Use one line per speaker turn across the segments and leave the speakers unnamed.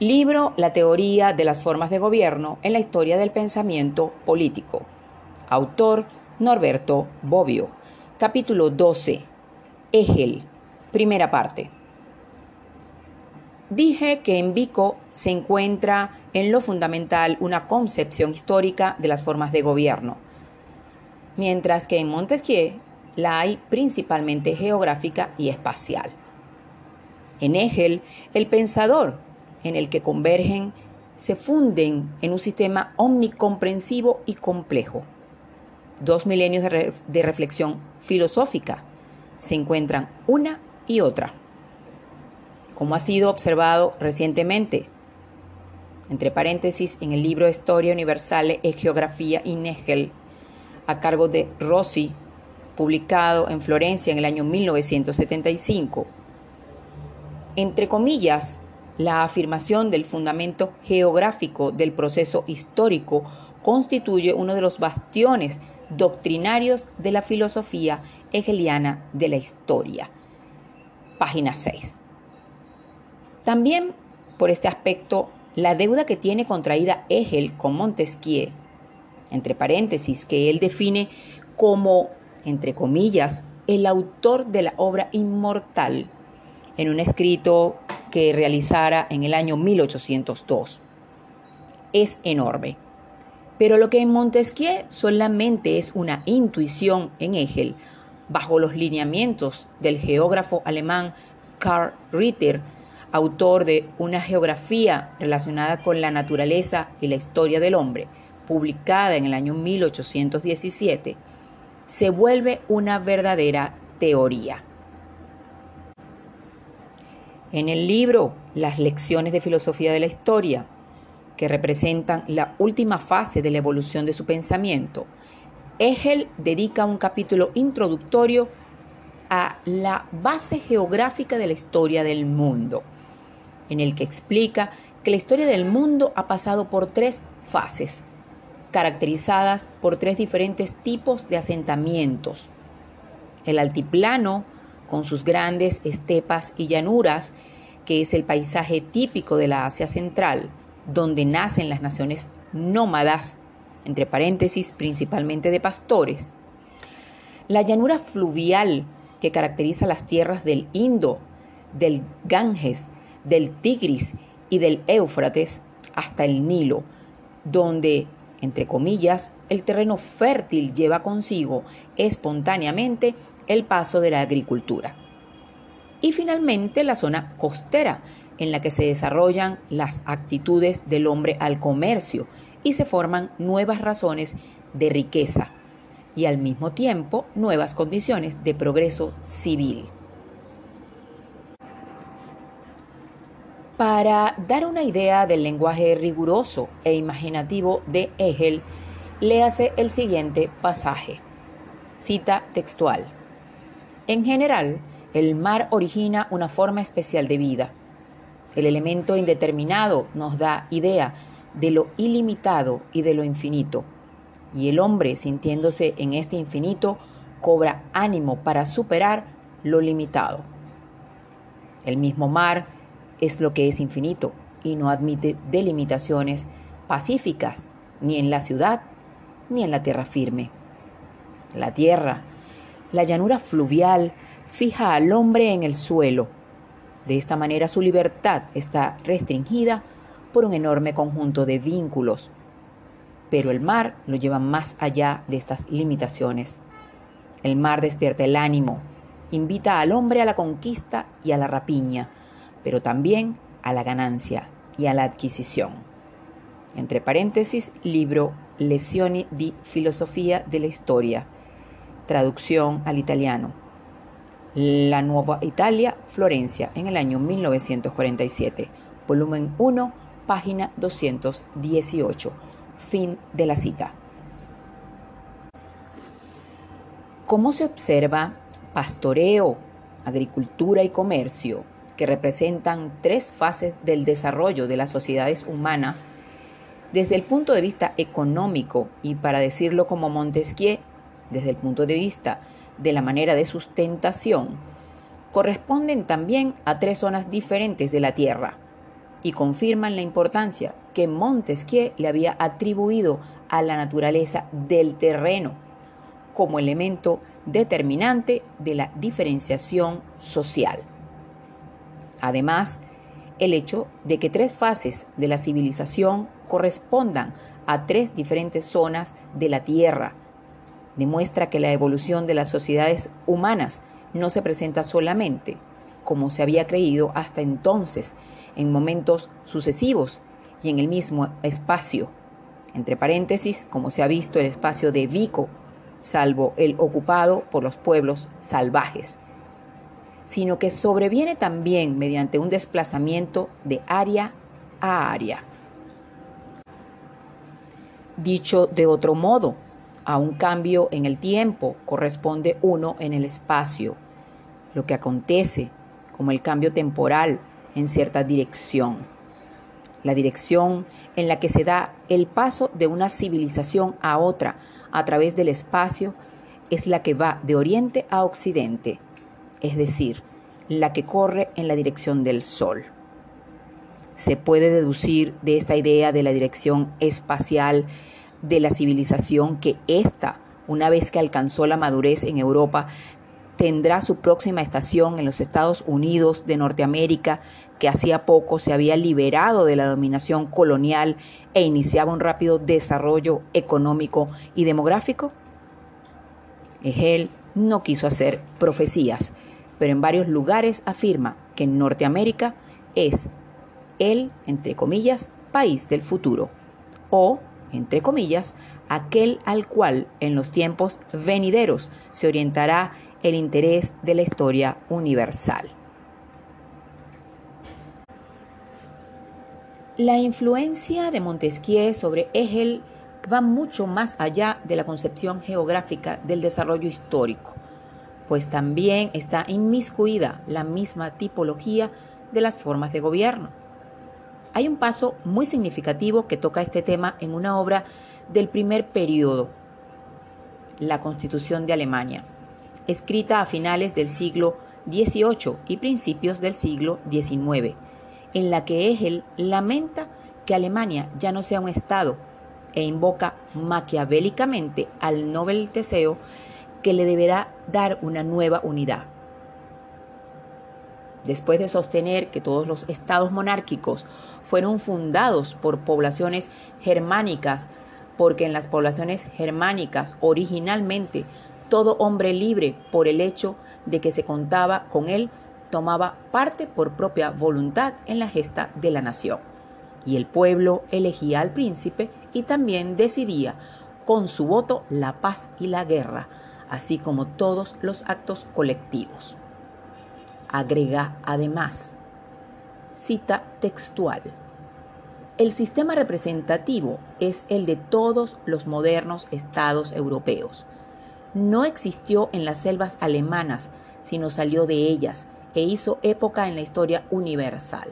Libro La teoría de las formas de gobierno en la historia del pensamiento político. Autor Norberto Bobbio. Capítulo 12. Egel. Primera parte. Dije que en Vico se encuentra en lo fundamental una concepción histórica de las formas de gobierno, mientras que en Montesquieu la hay principalmente geográfica y espacial. En Hegel, el pensador en el que convergen se funden en un sistema omnicomprensivo y complejo. Dos milenios de, reflexión filosófica se encuentran una y otra. Como ha sido observado recientemente, entre paréntesis, en el libro Historia Universale e Geografía in Hegel, a cargo de Rossi, publicado en Florencia en el año 1975. Entre comillas, la afirmación del fundamento geográfico del proceso histórico constituye uno de los bastiones doctrinarios de la filosofía hegeliana de la historia. Página 6. También por este aspecto, la deuda que tiene contraída Hegel con Montesquieu, entre paréntesis, que él define como entre comillas, el autor de la obra inmortal en un escrito que realizara en el año 1802. Es enorme. Pero lo que en Montesquieu solamente es una intuición en Hegel, bajo los lineamientos del geógrafo alemán Karl Ritter, autor de Una geografía relacionada con la naturaleza y la historia del hombre, publicada en el año 1817, se vuelve una verdadera teoría. En el libro Las lecciones de filosofía de la historia, que representan la última fase de la evolución de su pensamiento, Hegel dedica un capítulo introductorio a la base geográfica de la historia del mundo, en el que explica que la historia del mundo ha pasado por tres fases caracterizadas por tres diferentes tipos de asentamientos. El altiplano, con sus grandes estepas y llanuras, que es el paisaje típico de la Asia Central, donde nacen las naciones nómadas, entre paréntesis, principalmente de pastores. La llanura fluvial, que caracteriza las tierras del Indo, del Ganges, del Tigris y del Éufrates hasta el Nilo, donde entre comillas, el terreno fértil lleva consigo espontáneamente el paso de la agricultura. Y finalmente la zona costera, en la que se desarrollan las actitudes del hombre al comercio y se forman nuevas razones de riqueza y al mismo tiempo nuevas condiciones de progreso civil. Para dar una idea del lenguaje riguroso e imaginativo de Hegel, léase el siguiente pasaje. Cita textual. En general, el mar origina una forma especial de vida. El elemento indeterminado nos da idea de lo ilimitado y de lo infinito. Y el hombre, sintiéndose en este infinito, cobra ánimo para superar lo limitado. El mismo mar es lo que es infinito y no admite delimitaciones pacíficas ni en la ciudad ni en la tierra firme. La tierra, la llanura fluvial, fija al hombre en el suelo. De esta manera su libertad está restringida por un enorme conjunto de vínculos. Pero el mar lo lleva más allá de estas limitaciones. El mar despierta el ánimo, invita al hombre a la conquista y a la rapiña, pero también a la ganancia y a la adquisición. Entre paréntesis, libro Lezioni di Filosofía de la Historia, traducción al italiano. La Nueva Italia, Florencia, en el año 1947, volumen 1, página 218. Fin de la cita. ¿Cómo se observa pastoreo, agricultura y comercio que representan tres fases del desarrollo de las sociedades humanas, desde el punto de vista económico y para decirlo como Montesquieu, desde el punto de vista de la manera de sustentación, corresponden también a tres zonas diferentes de la Tierra, y confirman la importancia que Montesquieu le había atribuido a la naturaleza del terreno como elemento determinante de la diferenciación social. Además, el hecho de que tres fases de la civilización correspondan a tres diferentes zonas de la Tierra demuestra que la evolución de las sociedades humanas no se presenta solamente, como se había creído hasta entonces, en momentos sucesivos y en el mismo espacio. Entre paréntesis, como se ha visto el espacio de Vico, salvo el ocupado por los pueblos salvajes, sino que sobreviene también mediante un desplazamiento de área a área. Dicho de otro modo, a un cambio en el tiempo corresponde uno en el espacio, lo que acontece como el cambio temporal en cierta dirección. La dirección en la que se da el paso de una civilización a otra a través del espacio es la que va de oriente a occidente, es decir, la que corre en la dirección del sol. Se puede deducir de esta idea de la dirección espacial de la civilización que ésta, una vez que alcanzó la madurez en Europa, tendrá su próxima estación en los Estados Unidos de Norteamérica, que hacía poco se había liberado de la dominación colonial e iniciaba un rápido desarrollo económico y demográfico? Hegel no quiso hacer profecías, pero en varios lugares afirma que Norteamérica es el, entre comillas, país del futuro, o, entre comillas, aquel al cual en los tiempos venideros se orientará el interés de la historia universal. La influencia de Montesquieu sobre Hegel va mucho más allá de la concepción geográfica del desarrollo histórico, pues también está inmiscuida la misma tipología de las formas de gobierno. Hay un paso muy significativo que toca este tema en una obra del primer periodo, la Constitución de Alemania, escrita a finales del siglo XVIII y principios del siglo XIX, en la que Hegel lamenta que Alemania ya no sea un Estado e invoca maquiavélicamente al Nobel Teseo que le deberá dar una nueva unidad. Después de sostener que todos los estados monárquicos fueron fundados por poblaciones germánicas, porque en las poblaciones germánicas originalmente todo hombre libre por el hecho de que se contaba con él tomaba parte por propia voluntad en la gesta de la nación. Y el pueblo elegía al príncipe y también decidía con su voto la paz y la guerra, así como todos los actos colectivos. Agrega además, cita textual, el sistema representativo es el de todos los modernos estados europeos. No existió en las selvas alemanas, sino salió de ellas e hizo época en la historia universal.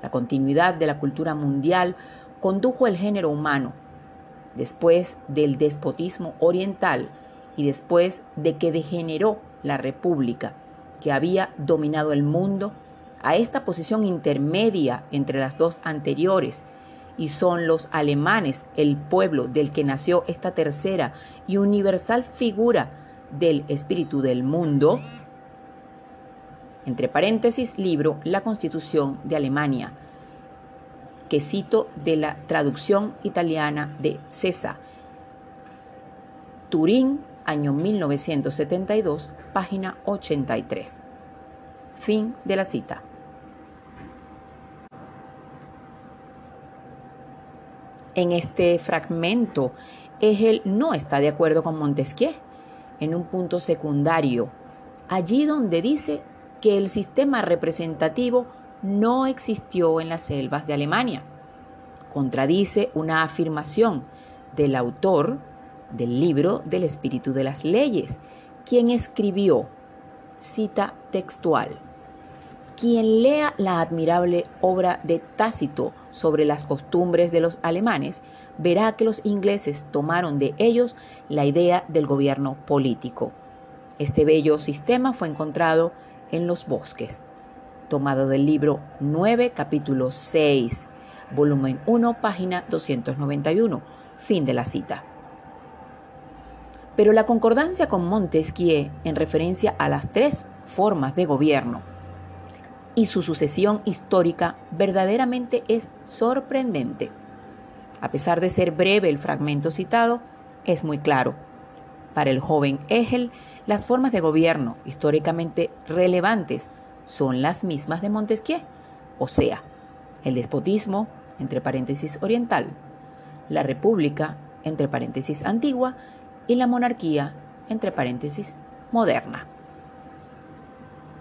La continuidad de la cultura mundial condujo el género humano, después del despotismo oriental y después de que degeneró la república que había dominado el mundo, a esta posición intermedia entre las dos anteriores y son los alemanes el pueblo del que nació esta tercera y universal figura del espíritu del mundo, entre paréntesis, libro La Constitución de Alemania, que cito de la traducción italiana de César. Turín, año 1972, página 83. Fin de la cita. En este fragmento, Hegel no está de acuerdo con Montesquieu en un punto secundario, allí donde dice que el sistema representativo no existió en las selvas de Alemania. Contradice una afirmación del autor del libro del espíritu de las leyes, quien escribió, cita textual, quien lea la admirable obra de Tácito sobre las costumbres de los alemanes, verá que los ingleses tomaron de ellos la idea del gobierno político. Este bello sistema fue encontrado en los bosques. tomado del libro 9, capítulo 6, volumen 1, página 291. Fin de la cita. Pero la concordancia con Montesquieu en referencia a las tres formas de gobierno y su sucesión histórica verdaderamente es sorprendente. A pesar de ser breve el fragmento citado, es muy claro. Para el joven Hegel, las formas de gobierno históricamente relevantes son las mismas de Montesquieu, o sea, el despotismo, entre paréntesis oriental, la república, entre paréntesis antigua, y la monarquía, entre paréntesis moderna.